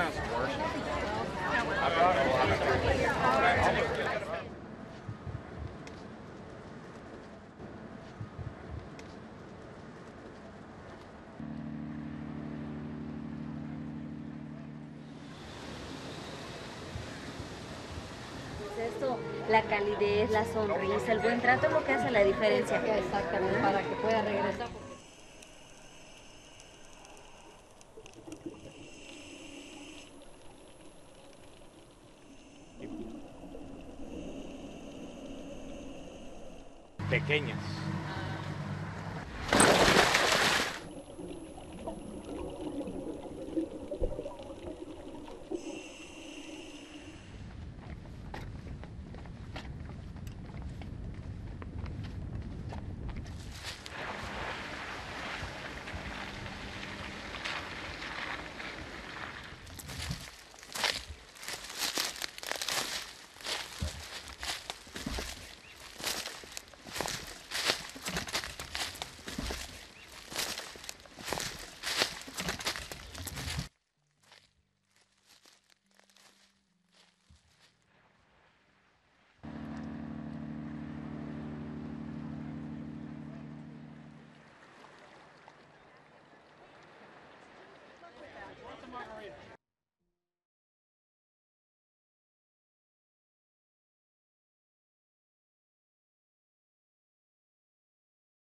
Pues la calidez, la sonrisa, el buen trato es lo que hace la diferencia. Exactamente, para que pueda regresar. Pequeñas